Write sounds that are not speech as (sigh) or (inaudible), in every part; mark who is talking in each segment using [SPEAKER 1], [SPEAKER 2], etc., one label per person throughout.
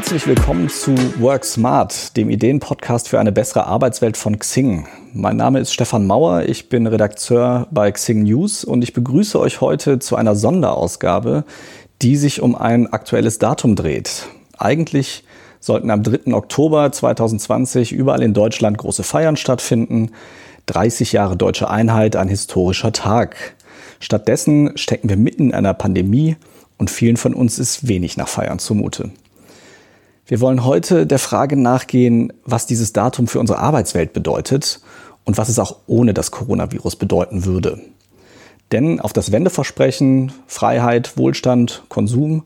[SPEAKER 1] Herzlich willkommen zu Work Smart, dem Ideenpodcast für eine bessere Arbeitswelt von Xing. Mein Name ist Stefan Mauer, ich bin Redakteur bei Xing News und ich begrüße euch heute zu einer Sonderausgabe, die sich um ein aktuelles Datum dreht. Eigentlich sollten am 3. Oktober 2020 überall in Deutschland große Feiern stattfinden. 30 Jahre deutsche Einheit, ein historischer Tag. Stattdessen stecken wir mitten in einer Pandemie und vielen von uns ist wenig nach Feiern zumute. Wir wollen heute der Frage nachgehen, was dieses Datum für unsere Arbeitswelt bedeutet und was es auch ohne das Coronavirus bedeuten würde. Denn auf das Wendeversprechen Freiheit, Wohlstand, Konsum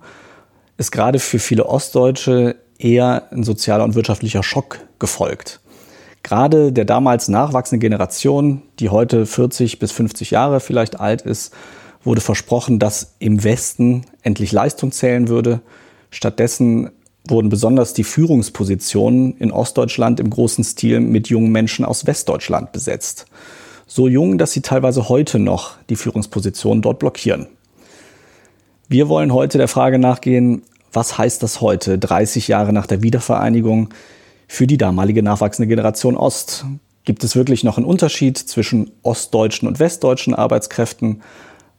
[SPEAKER 1] ist gerade für viele Ostdeutsche eher ein sozialer und wirtschaftlicher Schock gefolgt. Gerade der damals nachwachsenden Generation, die heute 40 bis 50 Jahre vielleicht alt ist, wurde versprochen, dass im Westen endlich Leistung zählen würde. Stattdessen wurden besonders die Führungspositionen in Ostdeutschland im großen Stil mit jungen Menschen aus Westdeutschland besetzt. So jung, dass sie teilweise heute noch die Führungspositionen dort blockieren. Wir wollen heute der Frage nachgehen, was heißt das heute, 30 Jahre nach der Wiedervereinigung, für die damalige nachwachsende Generation Ost? Gibt es wirklich noch einen Unterschied zwischen ostdeutschen und westdeutschen Arbeitskräften?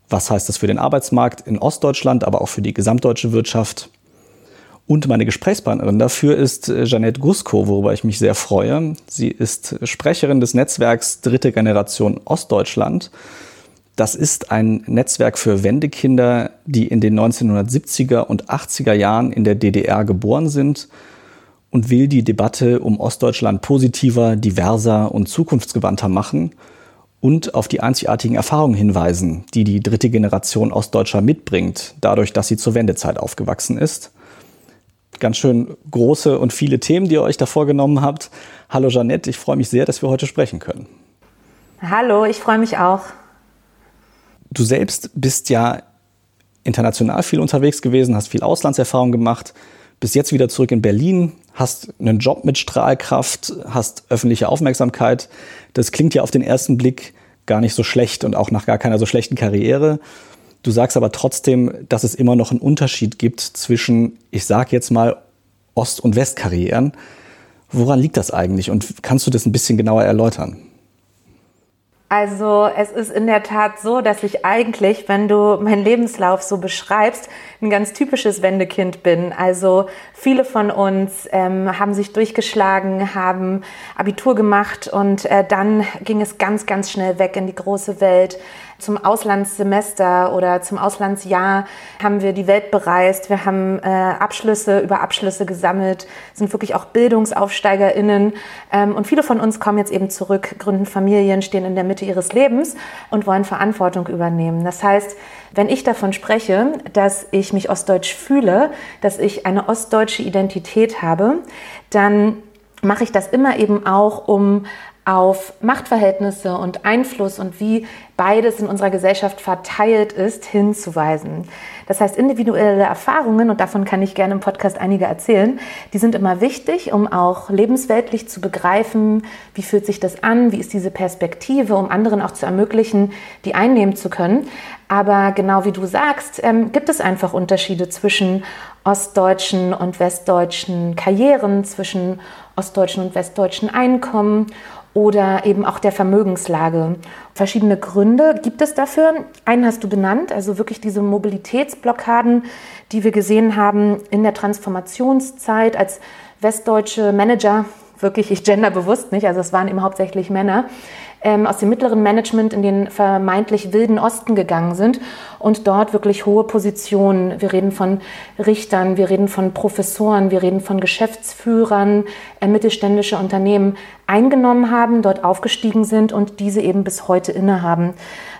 [SPEAKER 1] Was heißt das für den Arbeitsmarkt in Ostdeutschland, aber auch für die gesamtdeutsche Wirtschaft? Und meine Gesprächspartnerin dafür ist äh, Janette Gusko, worüber ich mich sehr freue. Sie ist Sprecherin des Netzwerks Dritte Generation Ostdeutschland. Das ist ein Netzwerk für Wendekinder, die in den 1970er und 80er Jahren in der DDR geboren sind und will die Debatte um Ostdeutschland positiver, diverser und zukunftsgewandter machen und auf die einzigartigen Erfahrungen hinweisen, die die dritte Generation Ostdeutscher mitbringt, dadurch, dass sie zur Wendezeit aufgewachsen ist ganz schön große und viele Themen, die ihr euch da vorgenommen habt. Hallo Jeanette, ich freue mich sehr, dass wir heute sprechen können.
[SPEAKER 2] Hallo, ich freue mich auch.
[SPEAKER 1] Du selbst bist ja international viel unterwegs gewesen, hast viel Auslandserfahrung gemacht, bist jetzt wieder zurück in Berlin, hast einen Job mit Strahlkraft, hast öffentliche Aufmerksamkeit. Das klingt ja auf den ersten Blick gar nicht so schlecht und auch nach gar keiner so schlechten Karriere. Du sagst aber trotzdem, dass es immer noch einen Unterschied gibt zwischen, ich sage jetzt mal, Ost- und Westkarrieren. Woran liegt das eigentlich und kannst du das ein bisschen genauer erläutern?
[SPEAKER 2] Also es ist in der Tat so, dass ich eigentlich, wenn du meinen Lebenslauf so beschreibst, ein ganz typisches Wendekind bin. Also viele von uns ähm, haben sich durchgeschlagen, haben Abitur gemacht und äh, dann ging es ganz, ganz schnell weg in die große Welt. Zum Auslandssemester oder zum Auslandsjahr haben wir die Welt bereist. Wir haben äh, Abschlüsse über Abschlüsse gesammelt, sind wirklich auch BildungsaufsteigerInnen. Ähm, und viele von uns kommen jetzt eben zurück, gründen Familien, stehen in der Mitte ihres Lebens und wollen Verantwortung übernehmen. Das heißt, wenn ich davon spreche, dass ich mich ostdeutsch fühle, dass ich eine ostdeutsche Identität habe, dann mache ich das immer eben auch, um auf Machtverhältnisse und Einfluss und wie beides in unserer Gesellschaft verteilt ist, hinzuweisen. Das heißt, individuelle Erfahrungen, und davon kann ich gerne im Podcast einige erzählen, die sind immer wichtig, um auch lebensweltlich zu begreifen, wie fühlt sich das an, wie ist diese Perspektive, um anderen auch zu ermöglichen, die einnehmen zu können. Aber genau wie du sagst, ähm, gibt es einfach Unterschiede zwischen ostdeutschen und westdeutschen Karrieren, zwischen ostdeutschen und westdeutschen Einkommen oder eben auch der Vermögenslage. Verschiedene Gründe gibt es dafür. Einen hast du benannt, also wirklich diese Mobilitätsblockaden, die wir gesehen haben in der Transformationszeit als westdeutsche Manager, wirklich ich genderbewusst nicht, also es waren eben hauptsächlich Männer, ähm, aus dem mittleren Management in den vermeintlich wilden Osten gegangen sind und dort wirklich hohe Positionen, wir reden von Richtern, wir reden von Professoren, wir reden von Geschäftsführern äh, mittelständischer Unternehmen eingenommen haben, dort aufgestiegen sind und diese eben bis heute innehaben.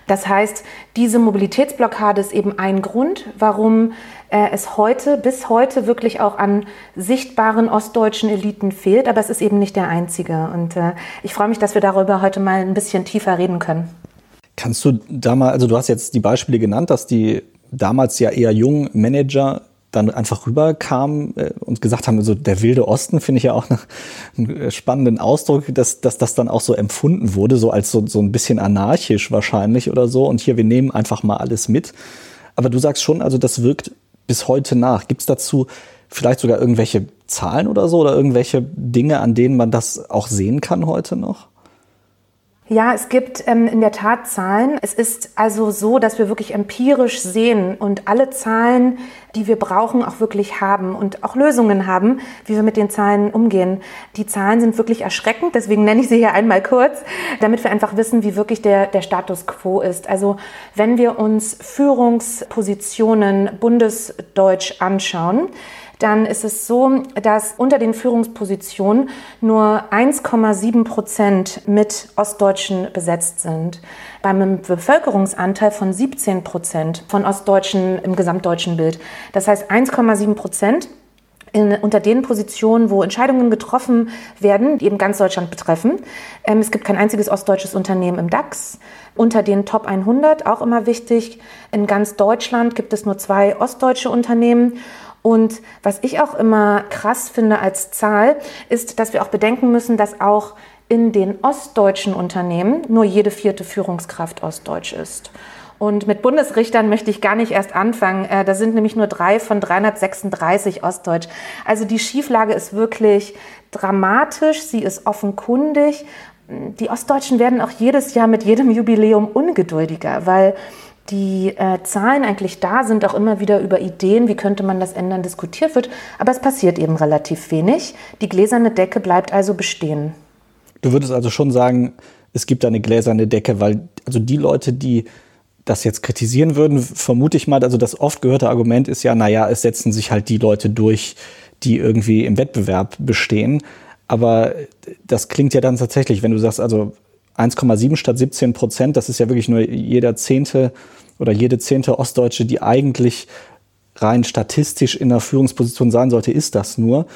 [SPEAKER 2] Das heißt, diese Mobilitätsblockade ist eben ein Grund, warum äh, es heute, bis heute wirklich auch an sichtbaren ostdeutschen Eliten fehlt, aber es ist eben nicht der einzige. Und äh, ich freue mich, dass wir darüber heute mal ein bisschen tiefer reden können.
[SPEAKER 1] Kannst du da mal, also du hast jetzt die Beispiele genannt, dass die damals ja eher jungen Manager dann einfach rüberkamen äh, und gesagt haben, so der wilde Osten finde ich ja auch (laughs) einen spannenden Ausdruck, dass, dass das dann auch so empfunden wurde, so als so, so ein bisschen anarchisch wahrscheinlich oder so. Und hier, wir nehmen einfach mal alles mit. Aber du sagst schon, also das wirkt bis heute nach? Gibt es dazu vielleicht sogar irgendwelche Zahlen oder so oder irgendwelche Dinge, an denen man das auch sehen kann heute noch?
[SPEAKER 2] Ja, es gibt ähm, in der Tat Zahlen. Es ist also so, dass wir wirklich empirisch sehen und alle Zahlen, die wir brauchen, auch wirklich haben und auch Lösungen haben, wie wir mit den Zahlen umgehen. Die Zahlen sind wirklich erschreckend, deswegen nenne ich sie hier einmal kurz, damit wir einfach wissen, wie wirklich der, der Status quo ist. Also wenn wir uns Führungspositionen bundesdeutsch anschauen, dann ist es so, dass unter den Führungspositionen nur 1,7 Prozent mit Ostdeutschen besetzt sind. Beim Bevölkerungsanteil von 17 Prozent von Ostdeutschen im gesamtdeutschen Bild. Das heißt 1,7 Prozent in, unter den Positionen, wo Entscheidungen getroffen werden, die eben ganz Deutschland betreffen. Ähm, es gibt kein einziges ostdeutsches Unternehmen im DAX. Unter den Top 100, auch immer wichtig, in ganz Deutschland gibt es nur zwei ostdeutsche Unternehmen. Und was ich auch immer krass finde als Zahl, ist, dass wir auch bedenken müssen, dass auch in den ostdeutschen Unternehmen nur jede vierte Führungskraft ostdeutsch ist. Und mit Bundesrichtern möchte ich gar nicht erst anfangen. Äh, da sind nämlich nur drei von 336 Ostdeutsch. Also die Schieflage ist wirklich dramatisch. Sie ist offenkundig. Die Ostdeutschen werden auch jedes Jahr mit jedem Jubiläum ungeduldiger, weil die äh, Zahlen eigentlich da sind, auch immer wieder über Ideen, wie könnte man das ändern, diskutiert wird. Aber es passiert eben relativ wenig. Die gläserne Decke bleibt also bestehen.
[SPEAKER 1] Du würdest also schon sagen, es gibt eine gläserne Decke, weil also die Leute, die das jetzt kritisieren würden, vermute ich mal, also das oft gehörte Argument ist ja, naja, es setzen sich halt die Leute durch, die irgendwie im Wettbewerb bestehen. Aber das klingt ja dann tatsächlich, wenn du sagst, also 1,7 statt 17 Prozent, das ist ja wirklich nur jeder zehnte oder jede zehnte Ostdeutsche, die eigentlich rein statistisch in der Führungsposition sein sollte, ist das nur.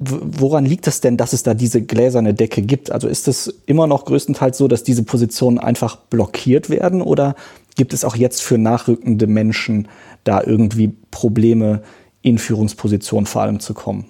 [SPEAKER 1] Woran liegt es denn, dass es da diese gläserne Decke gibt? Also ist es immer noch größtenteils so, dass diese Positionen einfach blockiert werden oder gibt es auch jetzt für nachrückende Menschen da irgendwie Probleme, in Führungspositionen vor allem zu kommen?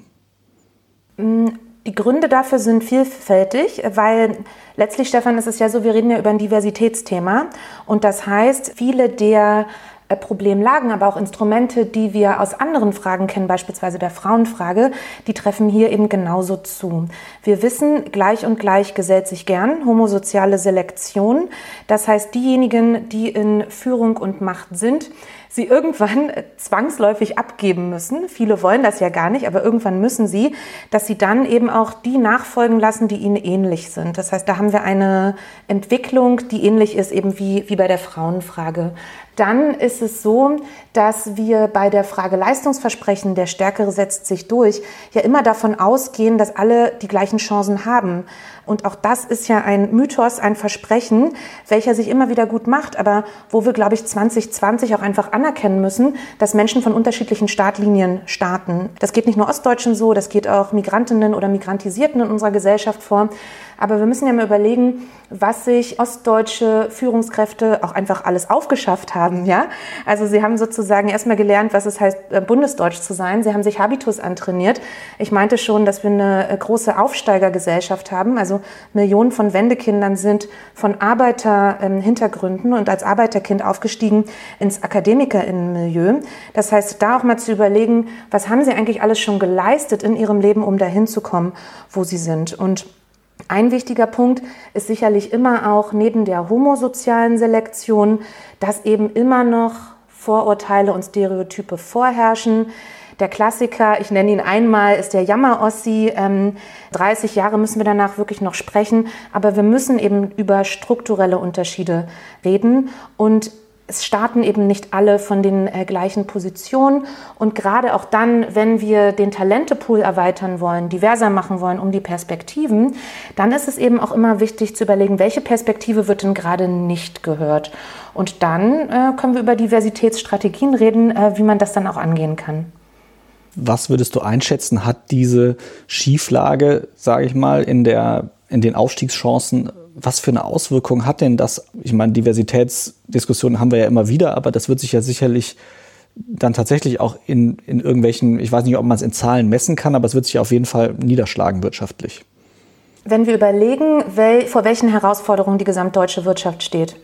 [SPEAKER 2] Die Gründe dafür sind vielfältig, weil letztlich, Stefan, ist es ja so, wir reden ja über ein Diversitätsthema. Und das heißt, viele der äh, Problemlagen, aber auch Instrumente, die wir aus anderen Fragen kennen, beispielsweise der Frauenfrage, die treffen hier eben genauso zu. Wir wissen, gleich und gleich gesellt sich gern, homosoziale Selektion. Das heißt, diejenigen, die in Führung und Macht sind, sie irgendwann (laughs) zwangsläufig abgeben müssen. Viele wollen das ja gar nicht, aber irgendwann müssen sie, dass sie dann eben auch die nachfolgen lassen, die ihnen ähnlich sind. Das heißt, da haben wir eine Entwicklung, die ähnlich ist eben wie, wie bei der Frauenfrage. Dann ist es so, dass wir bei der Frage Leistungsversprechen, der Stärkere setzt sich durch, ja immer davon ausgehen, dass alle die gleichen Chancen haben. Und auch das ist ja ein Mythos, ein Versprechen, welcher sich immer wieder gut macht, aber wo wir, glaube ich, 2020 auch einfach anerkennen müssen, dass Menschen von unterschiedlichen Startlinien starten. Das geht nicht nur Ostdeutschen so, das geht auch Migrantinnen oder Migrantisierten in unserer Gesellschaft vor. Aber wir müssen ja mal überlegen, was sich ostdeutsche Führungskräfte auch einfach alles aufgeschafft haben, ja? Also sie haben sozusagen erstmal gelernt, was es heißt, äh, bundesdeutsch zu sein. Sie haben sich Habitus antrainiert. Ich meinte schon, dass wir eine äh, große Aufsteigergesellschaft haben. Also Millionen von Wendekindern sind von Arbeiterhintergründen und als Arbeiterkind aufgestiegen ins Akademikerinnenmilieu. Das heißt, da auch mal zu überlegen, was haben sie eigentlich alles schon geleistet in ihrem Leben, um dahin zu kommen, wo sie sind. Und ein wichtiger Punkt ist sicherlich immer auch neben der homosozialen Selektion, dass eben immer noch Vorurteile und Stereotype vorherrschen. Der Klassiker, ich nenne ihn einmal, ist der Jammer-Ossi. Ähm, 30 Jahre müssen wir danach wirklich noch sprechen, aber wir müssen eben über strukturelle Unterschiede reden und es starten eben nicht alle von den äh, gleichen Positionen. Und gerade auch dann, wenn wir den Talentepool erweitern wollen, diverser machen wollen um die Perspektiven, dann ist es eben auch immer wichtig zu überlegen, welche Perspektive wird denn gerade nicht gehört. Und dann äh, können wir über Diversitätsstrategien reden, äh, wie man das dann auch angehen kann.
[SPEAKER 1] Was würdest du einschätzen, hat diese Schieflage, sage ich mal, in, der, in den Aufstiegschancen was für eine Auswirkung hat denn das? Ich meine, Diversitätsdiskussionen haben wir ja immer wieder, aber das wird sich ja sicherlich dann tatsächlich auch in, in irgendwelchen, ich weiß nicht, ob man es in Zahlen messen kann, aber es wird sich auf jeden Fall niederschlagen wirtschaftlich.
[SPEAKER 2] Wenn wir überlegen, wel, vor welchen Herausforderungen die gesamtdeutsche Wirtschaft steht,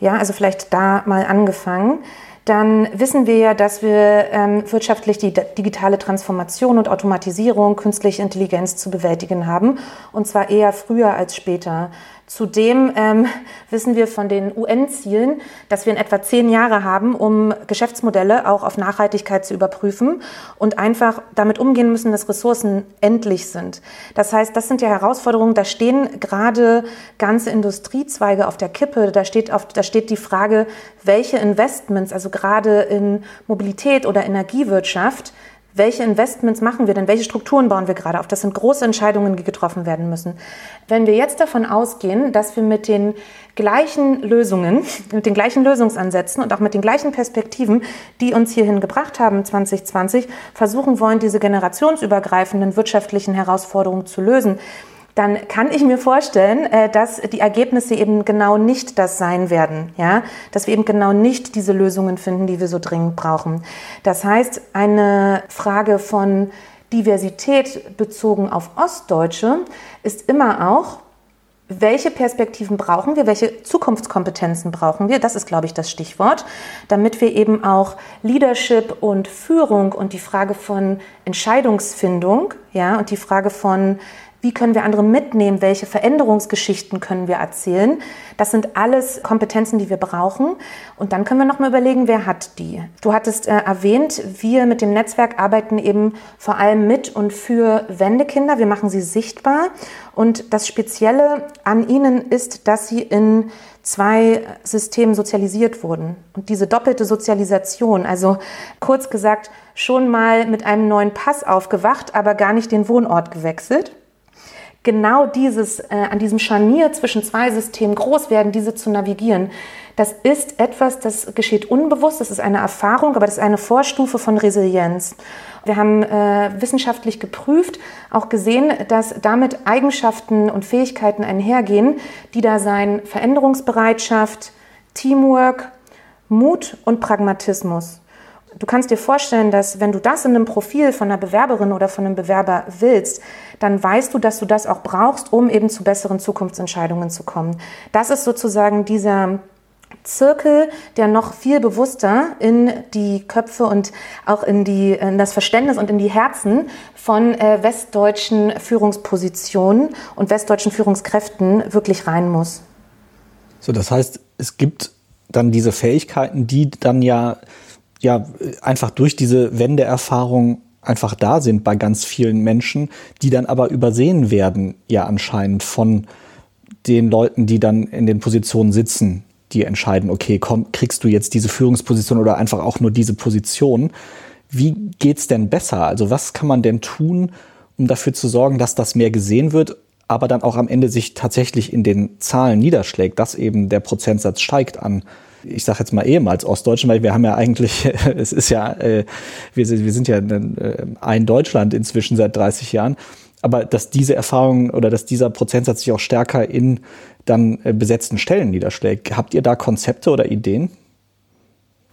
[SPEAKER 2] ja, also vielleicht da mal angefangen, dann wissen wir ja, dass wir ähm, wirtschaftlich die digitale Transformation und Automatisierung, künstliche Intelligenz zu bewältigen haben. Und zwar eher früher als später. Zudem ähm, (laughs) wissen wir von den UN-Zielen, dass wir in etwa zehn Jahre haben, um Geschäftsmodelle auch auf Nachhaltigkeit zu überprüfen und einfach damit umgehen müssen, dass Ressourcen endlich sind. Das heißt, das sind ja Herausforderungen, da stehen gerade ganze Industriezweige auf der Kippe. Da steht, auf, da steht die Frage, welche Investments, also gerade in Mobilität oder Energiewirtschaft, welche Investments machen wir denn, welche Strukturen bauen wir gerade auf. Das sind große Entscheidungen, die getroffen werden müssen. Wenn wir jetzt davon ausgehen, dass wir mit den gleichen Lösungen, (laughs) mit den gleichen Lösungsansätzen und auch mit den gleichen Perspektiven, die uns hierhin gebracht haben 2020, versuchen wollen, diese generationsübergreifenden wirtschaftlichen Herausforderungen zu lösen, dann kann ich mir vorstellen, äh, dass die Ergebnisse eben genau nicht das sein werden, ja, dass wir eben genau nicht diese Lösungen finden, die wir so dringend brauchen. Das heißt, eine Frage von Diversität bezogen auf Ostdeutsche ist immer auch, welche Perspektiven brauchen wir, welche Zukunftskompetenzen brauchen wir, das ist, glaube ich, das Stichwort, damit wir eben auch Leadership und Führung und die Frage von Entscheidungsfindung, ja, und die Frage von wie können wir andere mitnehmen? Welche Veränderungsgeschichten können wir erzählen? Das sind alles Kompetenzen, die wir brauchen. Und dann können wir noch mal überlegen, wer hat die? Du hattest äh, erwähnt, wir mit dem Netzwerk arbeiten eben vor allem mit und für Wendekinder. Wir machen sie sichtbar. Und das Spezielle an ihnen ist, dass sie in zwei Systemen sozialisiert wurden. Und diese doppelte Sozialisation, also kurz gesagt, schon mal mit einem neuen Pass aufgewacht, aber gar nicht den Wohnort gewechselt genau dieses, äh, an diesem Scharnier zwischen zwei Systemen groß werden, diese zu navigieren, das ist etwas, das geschieht unbewusst, das ist eine Erfahrung, aber das ist eine Vorstufe von Resilienz. Wir haben äh, wissenschaftlich geprüft, auch gesehen, dass damit Eigenschaften und Fähigkeiten einhergehen, die da sein Veränderungsbereitschaft, Teamwork, Mut und Pragmatismus. Du kannst dir vorstellen, dass wenn du das in einem Profil von einer Bewerberin oder von einem Bewerber willst, dann weißt du, dass du das auch brauchst, um eben zu besseren Zukunftsentscheidungen zu kommen. Das ist sozusagen dieser Zirkel, der noch viel bewusster in die Köpfe und auch in, die, in das Verständnis und in die Herzen von äh, westdeutschen Führungspositionen und westdeutschen Führungskräften wirklich rein muss.
[SPEAKER 1] So, das heißt, es gibt dann diese Fähigkeiten, die dann ja ja einfach durch diese Wendeerfahrung einfach da sind bei ganz vielen Menschen, die dann aber übersehen werden, ja anscheinend von den Leuten, die dann in den Positionen sitzen, die entscheiden, okay, komm, kriegst du jetzt diese Führungsposition oder einfach auch nur diese Position. Wie geht's denn besser? Also was kann man denn tun, um dafür zu sorgen, dass das mehr gesehen wird, aber dann auch am Ende sich tatsächlich in den Zahlen niederschlägt, dass eben der Prozentsatz steigt an ich sage jetzt mal ehemals Ostdeutschen, weil wir haben ja eigentlich, (laughs) es ist ja, äh, wir, wir sind ja äh, ein Deutschland inzwischen seit 30 Jahren, aber dass diese Erfahrung oder dass dieser Prozentsatz sich auch stärker in dann äh, besetzten Stellen niederschlägt. Habt ihr da Konzepte oder Ideen?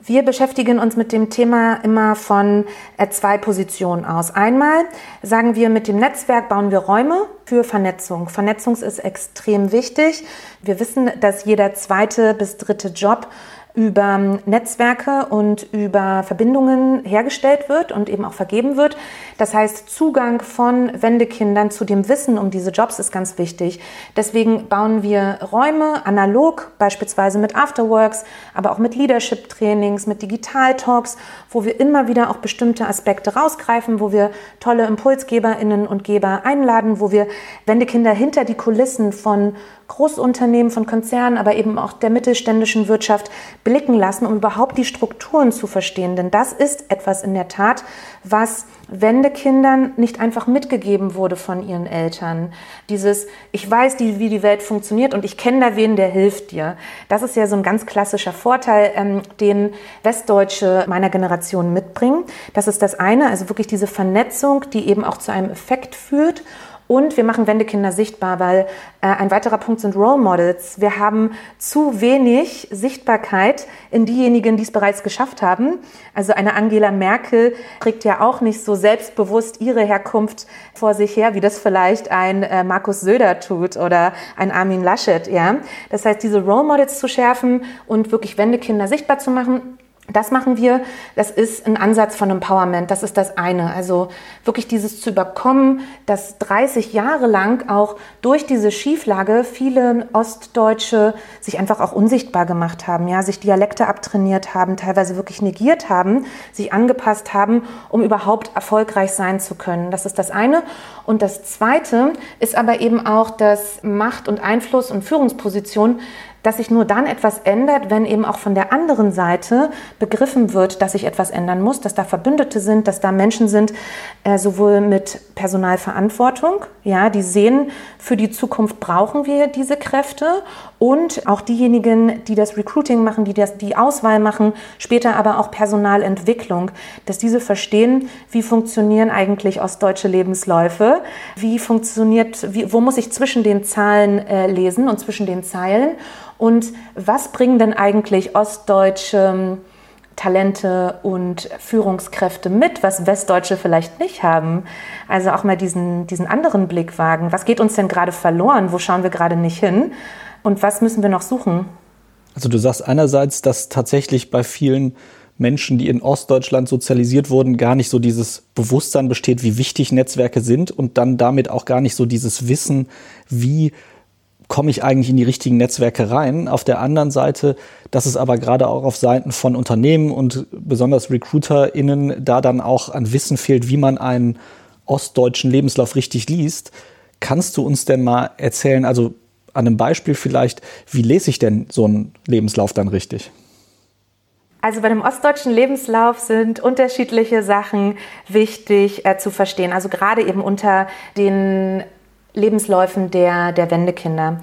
[SPEAKER 2] Wir beschäftigen uns mit dem Thema immer von äh, zwei Positionen aus. Einmal sagen wir, mit dem Netzwerk bauen wir Räume für Vernetzung. Vernetzung ist extrem wichtig. Wir wissen, dass jeder zweite bis dritte Job über Netzwerke und über Verbindungen hergestellt wird und eben auch vergeben wird. Das heißt, Zugang von Wendekindern zu dem Wissen um diese Jobs ist ganz wichtig. Deswegen bauen wir Räume analog, beispielsweise mit Afterworks, aber auch mit Leadership-Trainings, mit Digital-Talks, wo wir immer wieder auch bestimmte Aspekte rausgreifen, wo wir tolle ImpulsgeberInnen und Geber einladen, wo wir Wendekinder hinter die Kulissen von Großunternehmen, von Konzernen, aber eben auch der mittelständischen Wirtschaft blicken lassen, um überhaupt die Strukturen zu verstehen. Denn das ist etwas in der Tat, was Wendekindern nicht einfach mitgegeben wurde von ihren Eltern. Dieses, ich weiß, wie die Welt funktioniert und ich kenne da wen, der hilft dir. Das ist ja so ein ganz klassischer Vorteil, ähm, den Westdeutsche meiner Generation mitbringen. Das ist das eine, also wirklich diese Vernetzung, die eben auch zu einem Effekt führt. Und wir machen Wendekinder sichtbar, weil äh, ein weiterer Punkt sind Role Models. Wir haben zu wenig Sichtbarkeit in diejenigen, die es bereits geschafft haben. Also eine Angela Merkel trägt ja auch nicht so selbstbewusst ihre Herkunft vor sich her, wie das vielleicht ein äh, Markus Söder tut oder ein Armin Laschet. Ja? Das heißt, diese Role Models zu schärfen und wirklich Wendekinder sichtbar zu machen, Das machen wir. Das ist ein Ansatz von Empowerment. Das ist das eine. Also wirklich dieses zu überkommen, dass 30 Jahre lang auch durch diese Schieflage viele Ostdeutsche sich einfach auch unsichtbar gemacht haben, ja, sich Dialekte abtrainiert haben, teilweise wirklich negiert haben, sich angepasst haben, um überhaupt erfolgreich sein zu können. Das ist das eine. Und das zweite ist aber eben auch, dass Macht und Einfluss und Führungsposition dass sich nur dann etwas ändert, wenn eben auch von der anderen Seite begriffen wird, dass sich etwas ändern muss, dass da Verbündete sind, dass da Menschen sind, äh, sowohl mit Personalverantwortung, ja, die sehen, für die Zukunft brauchen wir diese Kräfte und auch diejenigen, die das Recruiting machen, die das, die Auswahl machen, später aber auch Personalentwicklung, dass diese verstehen, wie funktionieren eigentlich ostdeutsche Lebensläufe, wie funktioniert, wie, wo muss ich zwischen den Zahlen äh, lesen und zwischen den Zeilen und was bringen denn eigentlich ostdeutsche ähm, Talente und Führungskräfte mit, was Westdeutsche vielleicht nicht haben. Also auch mal diesen, diesen anderen Blick wagen. Was geht uns denn gerade verloren? Wo schauen wir gerade nicht hin? Und was müssen wir noch suchen?
[SPEAKER 1] Also du sagst einerseits, dass tatsächlich bei vielen Menschen, die in Ostdeutschland sozialisiert wurden, gar nicht so dieses Bewusstsein besteht, wie wichtig Netzwerke sind und dann damit auch gar nicht so dieses Wissen, wie komme ich eigentlich in die richtigen Netzwerke rein. Auf der anderen Seite, dass es aber gerade auch auf Seiten von Unternehmen und besonders RecruiterInnen da dann auch an Wissen fehlt, wie man einen ostdeutschen Lebenslauf richtig liest. Kannst du uns denn mal erzählen, also an einem Beispiel vielleicht, wie lese ich denn so einen Lebenslauf dann richtig?
[SPEAKER 2] Also bei dem ostdeutschen Lebenslauf sind unterschiedliche Sachen wichtig äh, zu verstehen. Also gerade eben unter den Lebensläufen der, der Wendekinder.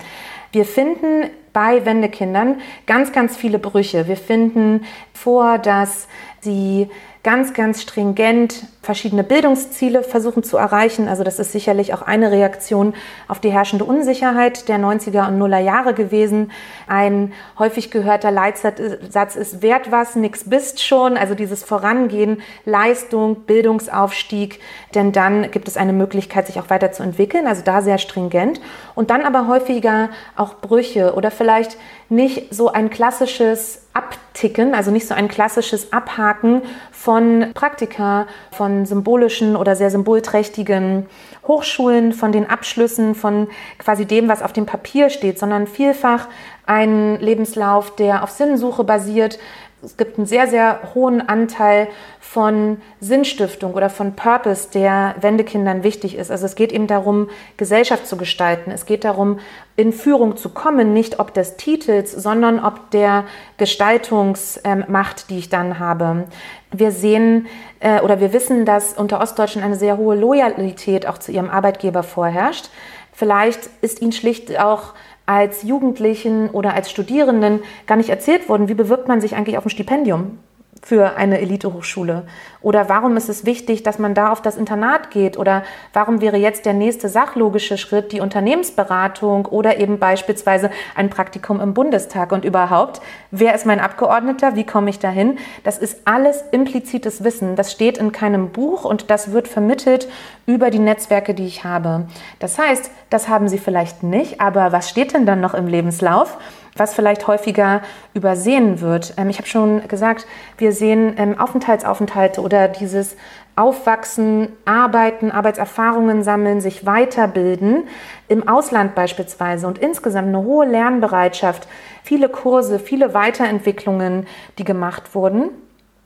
[SPEAKER 2] Wir finden bei Wendekindern ganz, ganz viele Brüche. Wir finden vor, dass sie ganz, ganz stringent verschiedene Bildungsziele versuchen zu erreichen. Also das ist sicherlich auch eine Reaktion auf die herrschende Unsicherheit der 90er und Nuller Jahre gewesen. Ein häufig gehörter Leitsatz ist wert was, nix bist schon. Also dieses Vorangehen, Leistung, Bildungsaufstieg, denn dann gibt es eine Möglichkeit, sich auch weiterzuentwickeln. Also da sehr stringent. Und dann aber häufiger auch Brüche oder vielleicht nicht so ein klassisches Abticken, also nicht so ein klassisches Abhaken von Praktika, von symbolischen oder sehr symbolträchtigen Hochschulen, von den Abschlüssen, von quasi dem, was auf dem Papier steht, sondern vielfach ein Lebenslauf, der auf Sinnsuche basiert, es gibt einen sehr, sehr hohen Anteil von Sinnstiftung oder von Purpose, der Wendekindern wichtig ist. Also es geht eben darum, Gesellschaft zu gestalten. Es geht darum, in Führung zu kommen, nicht ob des Titels, sondern ob der Gestaltungsmacht, die ich dann habe. Wir sehen äh, oder wir wissen, dass unter Ostdeutschen eine sehr hohe Loyalität auch zu ihrem Arbeitgeber vorherrscht. Vielleicht ist ihnen schlicht auch als Jugendlichen oder als Studierenden gar nicht erzählt worden, wie bewirbt man sich eigentlich auf ein Stipendium für eine Elitehochschule? Oder warum ist es wichtig, dass man da auf das Internat geht? Oder warum wäre jetzt der nächste sachlogische Schritt die Unternehmensberatung oder eben beispielsweise ein Praktikum im Bundestag? Und überhaupt, wer ist mein Abgeordneter? Wie komme ich dahin? Das ist alles implizites Wissen. Das steht in keinem Buch und das wird vermittelt über die Netzwerke, die ich habe. Das heißt, das haben Sie vielleicht nicht, aber was steht denn dann noch im Lebenslauf? Was vielleicht häufiger übersehen wird. Ähm, ich habe schon gesagt, wir sehen ähm, Aufenthaltsaufenthalte oder dieses Aufwachsen, Arbeiten, Arbeitserfahrungen sammeln, sich weiterbilden, im Ausland beispielsweise und insgesamt eine hohe Lernbereitschaft, viele Kurse, viele Weiterentwicklungen, die gemacht wurden.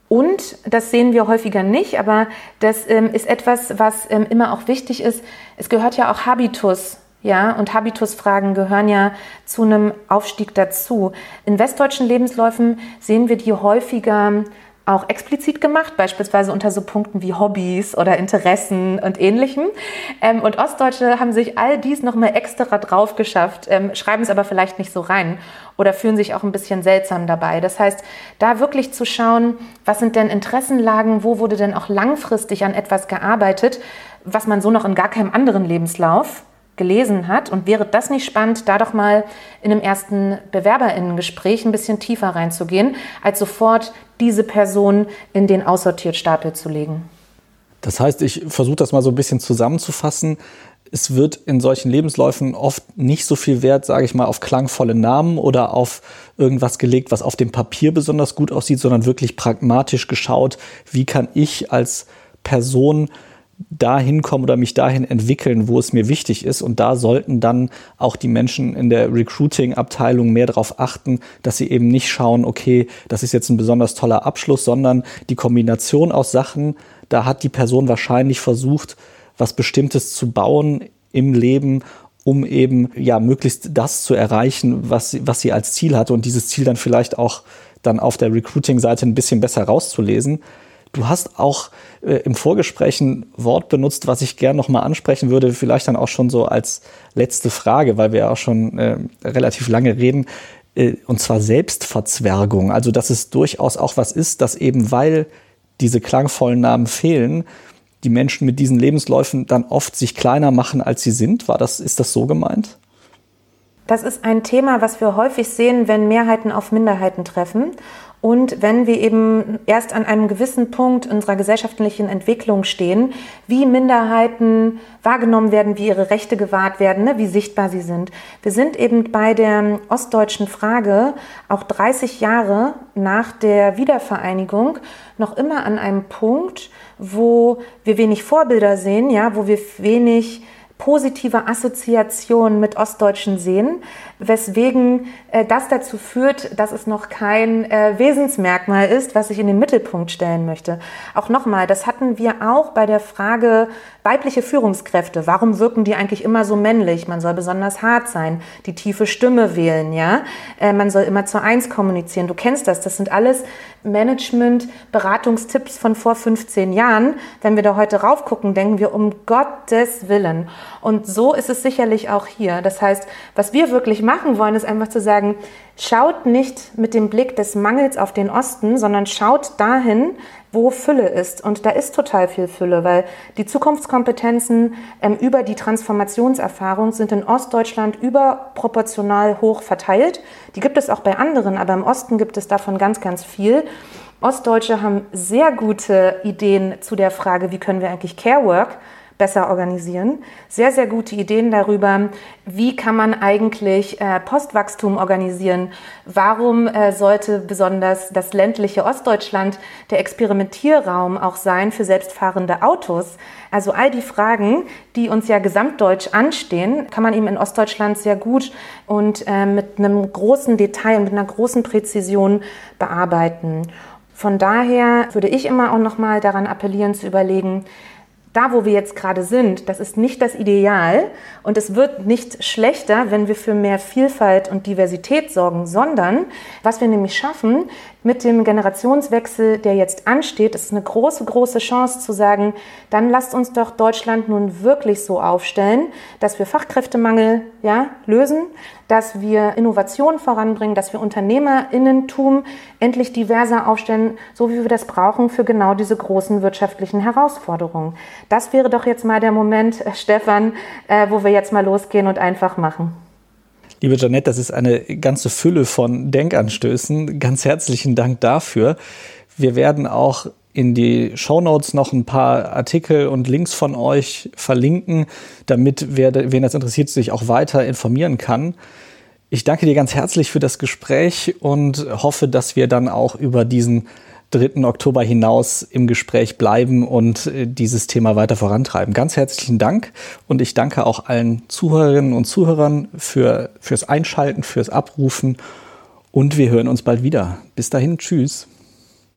[SPEAKER 2] Und das sehen wir häufiger nicht, aber das ähm, ist etwas, was ähm, immer auch wichtig ist. Es gehört ja auch Habitus ja, und Habitusfragen gehören ja zu einem Aufstieg dazu. In westdeutschen Lebensläufen sehen wir die häufiger auch explizit gemacht, beispielsweise unter so Punkten wie Hobbys oder Interessen und ähnlichem. Ähm, und Ostdeutsche haben sich all dies nochmal extra drauf geschafft, ähm, schreiben es aber vielleicht nicht so rein oder fühlen sich auch ein bisschen seltsam dabei. Das heißt, da wirklich zu schauen, was sind denn Interessenlagen, wo wurde denn auch langfristig an etwas gearbeitet, was man so noch in gar keinem anderen Lebenslauf gelesen hat. Und wäre das nicht spannend, da doch mal in einem ersten Bewerberinnengespräch ein bisschen tiefer reinzugehen, als sofort diese Person in den Aussortiertstapel zu legen?
[SPEAKER 1] Das heißt, ich versuche das mal so ein bisschen zusammenzufassen. es wird in solchen Lebensläufen oft nicht so viel Wert, sage ich mal, auf klangvolle Namen oder auf irgendwas gelegt, was auf dem Papier besonders gut aussieht, sondern wirklich pragmatisch geschaut, wie kann ich als Person dahin kommen oder mich dahin entwickeln, wo es mir wichtig ist. Und da sollten dann auch die Menschen in der Recruiting-Abteilung mehr darauf achten, dass sie eben nicht schauen, okay, das ist jetzt ein besonders toller Abschluss, sondern die Kombination aus Sachen, da hat die Person wahrscheinlich versucht, was Bestimmtes zu bauen im Leben, um eben ja möglichst das zu erreichen, was was sie als Ziel hatte und dieses Ziel dann vielleicht auch dann auf der Recruiting-Seite ein bisschen besser rauszulesen. Du hast auch äh, im Vorgespräch ein Wort benutzt, was ich gerne nochmal ansprechen würde, vielleicht dann auch schon so als letzte Frage, weil wir ja auch schon äh, relativ lange reden, äh, und zwar Selbstverzwergung. Also, dass es durchaus auch was ist, dass eben weil diese klangvollen Namen fehlen, die Menschen mit diesen Lebensläufen dann oft sich kleiner machen, als sie sind. War das, ist das so gemeint?
[SPEAKER 2] Das ist ein Thema, was wir häufig sehen, wenn Mehrheiten auf Minderheiten treffen. Und wenn wir eben erst an einem gewissen Punkt unserer gesellschaftlichen Entwicklung stehen, wie Minderheiten wahrgenommen werden, wie ihre Rechte gewahrt werden, ne, wie sichtbar sie sind. Wir sind eben bei der ostdeutschen Frage auch 30 Jahre nach der Wiedervereinigung noch immer an einem Punkt, wo wir wenig Vorbilder sehen, ja, wo wir wenig positive Assoziation mit Ostdeutschen sehen, weswegen äh, das dazu führt, dass es noch kein äh, Wesensmerkmal ist, was ich in den Mittelpunkt stellen möchte. Auch nochmal, das hatten wir auch bei der Frage weibliche Führungskräfte. Warum wirken die eigentlich immer so männlich? Man soll besonders hart sein, die tiefe Stimme wählen, ja. Äh, man soll immer zu eins kommunizieren. Du kennst das. Das sind alles Management-Beratungstipps von vor 15 Jahren. Wenn wir da heute raufgucken, denken wir um Gottes Willen. Und so ist es sicherlich auch hier. Das heißt, was wir wirklich machen wollen, ist einfach zu sagen, schaut nicht mit dem Blick des Mangels auf den Osten, sondern schaut dahin, wo Fülle ist. Und da ist total viel Fülle, weil die Zukunftskompetenzen ähm, über die Transformationserfahrung sind in Ostdeutschland überproportional hoch verteilt. Die gibt es auch bei anderen, aber im Osten gibt es davon ganz, ganz viel. Ostdeutsche haben sehr gute Ideen zu der Frage, wie können wir eigentlich Care Work besser organisieren. Sehr, sehr gute Ideen darüber, wie kann man eigentlich äh, Postwachstum organisieren. Warum äh, sollte besonders das ländliche Ostdeutschland der Experimentierraum auch sein für selbstfahrende Autos? Also all die Fragen, die uns ja gesamtdeutsch anstehen, kann man eben in Ostdeutschland sehr gut und äh, mit einem großen Detail und mit einer großen Präzision bearbeiten. Von daher würde ich immer auch noch mal daran appellieren zu überlegen, da, wo wir jetzt gerade sind, das ist nicht das Ideal und es wird nicht schlechter, wenn wir für mehr Vielfalt und Diversität sorgen, sondern was wir nämlich schaffen mit dem Generationswechsel, der jetzt ansteht, ist eine große, große Chance zu sagen, dann lasst uns doch Deutschland nun wirklich so aufstellen, dass wir Fachkräftemangel ja, lösen, dass wir Innovation voranbringen, dass wir Unternehmerinnentum endlich diverser aufstellen, so wie wir das brauchen für genau diese großen wirtschaftlichen Herausforderungen. Das wäre doch jetzt mal der Moment, (laughs) Stefan, äh, wo wir jetzt mal losgehen und einfach machen.
[SPEAKER 1] Liebe Janette, das ist eine ganze Fülle von Denkanstößen. Ganz herzlichen Dank dafür. Wir werden auch in die Show Notes noch ein paar Artikel und Links von euch verlinken, damit wer, wen das interessiert, sich auch weiter informieren kann. Ich danke dir ganz herzlich für das Gespräch und hoffe, dass wir dann auch über diesen 3. Oktober hinaus im Gespräch bleiben und äh, dieses Thema weiter vorantreiben. Ganz herzlichen Dank und ich danke auch allen Zuhörerinnen und Zuhörern für, fürs Einschalten, fürs Abrufen und wir hören uns bald wieder. Bis dahin, tschüss.